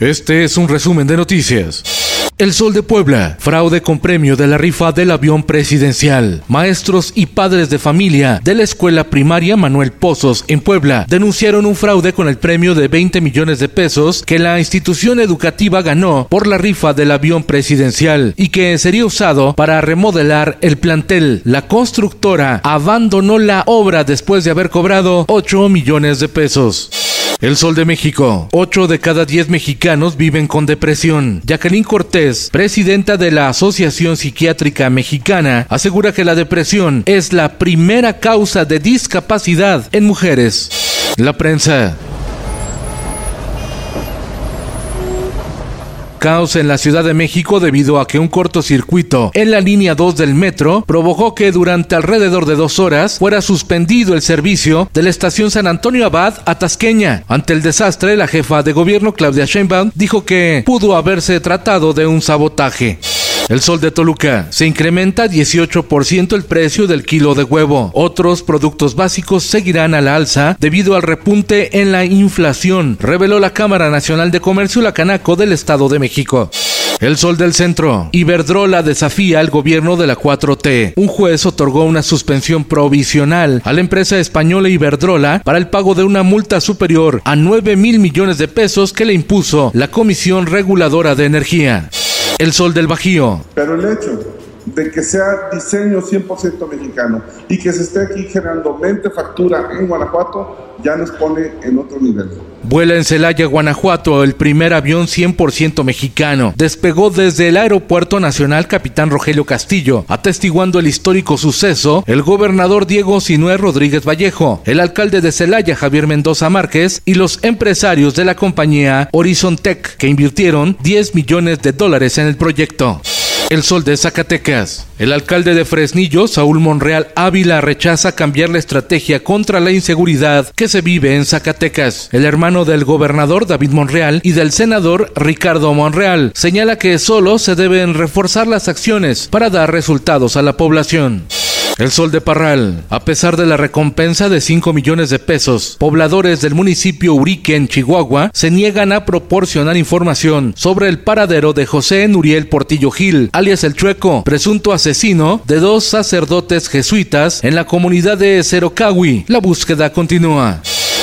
Este es un resumen de noticias. El Sol de Puebla, fraude con premio de la rifa del avión presidencial. Maestros y padres de familia de la escuela primaria Manuel Pozos en Puebla denunciaron un fraude con el premio de 20 millones de pesos que la institución educativa ganó por la rifa del avión presidencial y que sería usado para remodelar el plantel. La constructora abandonó la obra después de haber cobrado 8 millones de pesos. El Sol de México. 8 de cada 10 mexicanos viven con depresión. Jacqueline Cortés, presidenta de la Asociación Psiquiátrica Mexicana, asegura que la depresión es la primera causa de discapacidad en mujeres. La prensa. Caos en la Ciudad de México debido a que un cortocircuito en la línea 2 del metro provocó que durante alrededor de dos horas fuera suspendido el servicio de la estación San Antonio Abad a Tasqueña. Ante el desastre, la jefa de gobierno Claudia Sheinbaum dijo que pudo haberse tratado de un sabotaje. El sol de Toluca. Se incrementa 18% el precio del kilo de huevo. Otros productos básicos seguirán a la alza debido al repunte en la inflación, reveló la Cámara Nacional de Comercio La Canaco del Estado de México. El Sol del Centro. Iberdrola desafía al gobierno de la 4T. Un juez otorgó una suspensión provisional a la empresa española Iberdrola para el pago de una multa superior a 9 mil millones de pesos que le impuso la Comisión Reguladora de Energía. El Sol del Bajío. De que sea diseño 100% mexicano y que se esté aquí generando 20 factura en Guanajuato, ya nos pone en otro nivel. Vuela en Celaya, Guanajuato, el primer avión 100% mexicano. Despegó desde el Aeropuerto Nacional Capitán Rogelio Castillo, atestiguando el histórico suceso el gobernador Diego Sinué Rodríguez Vallejo, el alcalde de Celaya Javier Mendoza Márquez y los empresarios de la compañía Horizon Tech, que invirtieron 10 millones de dólares en el proyecto. El Sol de Zacatecas. El alcalde de Fresnillo, Saúl Monreal Ávila, rechaza cambiar la estrategia contra la inseguridad que se vive en Zacatecas. El hermano del gobernador David Monreal y del senador Ricardo Monreal señala que solo se deben reforzar las acciones para dar resultados a la población. El Sol de Parral. A pesar de la recompensa de 5 millones de pesos, pobladores del municipio Urique en Chihuahua se niegan a proporcionar información sobre el paradero de José Nuriel Portillo Gil, alias el Chueco, presunto asesino de dos sacerdotes jesuitas en la comunidad de Cerocawi. La búsqueda continúa.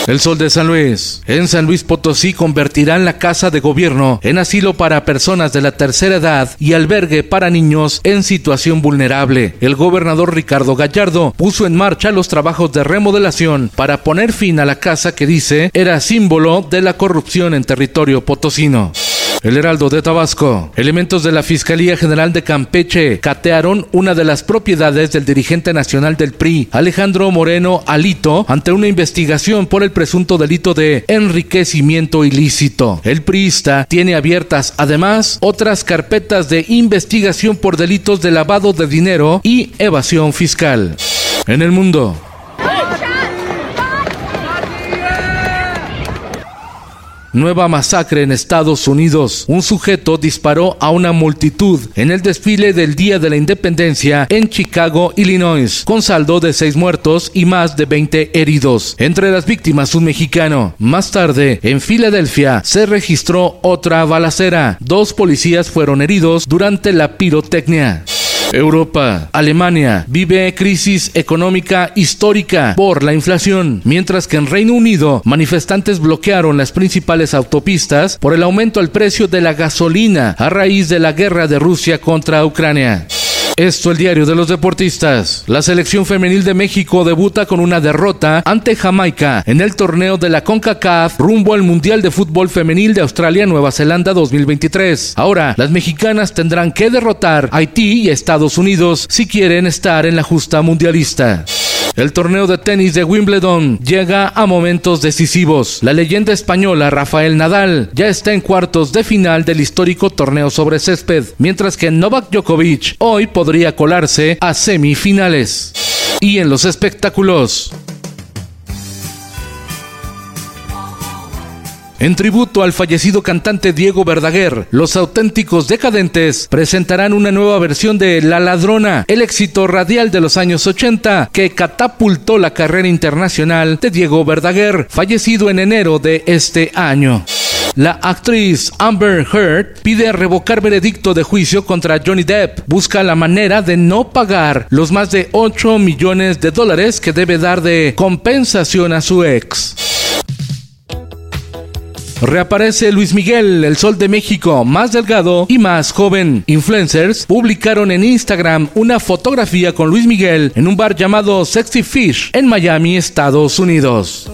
El Sol de San Luis. En San Luis Potosí convertirán la casa de gobierno en asilo para personas de la tercera edad y albergue para niños en situación vulnerable. El gobernador Ricardo Gallardo puso en marcha los trabajos de remodelación para poner fin a la casa que dice era símbolo de la corrupción en territorio potosino. El Heraldo de Tabasco. Elementos de la Fiscalía General de Campeche catearon una de las propiedades del dirigente nacional del PRI, Alejandro Moreno Alito, ante una investigación por el presunto delito de enriquecimiento ilícito. El priista tiene abiertas además otras carpetas de investigación por delitos de lavado de dinero y evasión fiscal. En el mundo, Nueva masacre en Estados Unidos. Un sujeto disparó a una multitud en el desfile del Día de la Independencia en Chicago, Illinois, con saldo de seis muertos y más de 20 heridos. Entre las víctimas, un mexicano. Más tarde, en Filadelfia, se registró otra balacera. Dos policías fueron heridos durante la pirotecnia. Europa, Alemania vive crisis económica histórica por la inflación, mientras que en Reino Unido manifestantes bloquearon las principales autopistas por el aumento al precio de la gasolina a raíz de la guerra de Rusia contra Ucrania. Esto el diario de los deportistas. La selección femenil de México debuta con una derrota ante Jamaica en el torneo de la CONCACAF rumbo al Mundial de Fútbol Femenil de Australia-Nueva Zelanda 2023. Ahora, las mexicanas tendrán que derrotar a Haití y Estados Unidos si quieren estar en la justa mundialista. El torneo de tenis de Wimbledon llega a momentos decisivos. La leyenda española Rafael Nadal ya está en cuartos de final del histórico torneo sobre césped, mientras que Novak Djokovic hoy podría colarse a semifinales. Y en los espectáculos, En tributo al fallecido cantante Diego Verdaguer, los auténticos decadentes presentarán una nueva versión de La Ladrona, el éxito radial de los años 80 que catapultó la carrera internacional de Diego Verdaguer, fallecido en enero de este año. La actriz Amber Heard pide revocar veredicto de juicio contra Johnny Depp. Busca la manera de no pagar los más de 8 millones de dólares que debe dar de compensación a su ex. Reaparece Luis Miguel, el sol de México, más delgado y más joven. Influencers publicaron en Instagram una fotografía con Luis Miguel en un bar llamado Sexy Fish en Miami, Estados Unidos.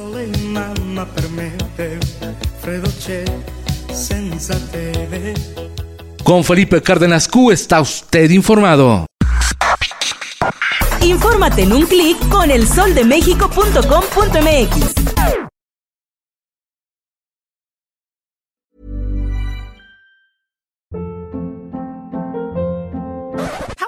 Con Felipe Cárdenas Q está usted informado. Infórmate en un clic con elsoldemexico.com.mx.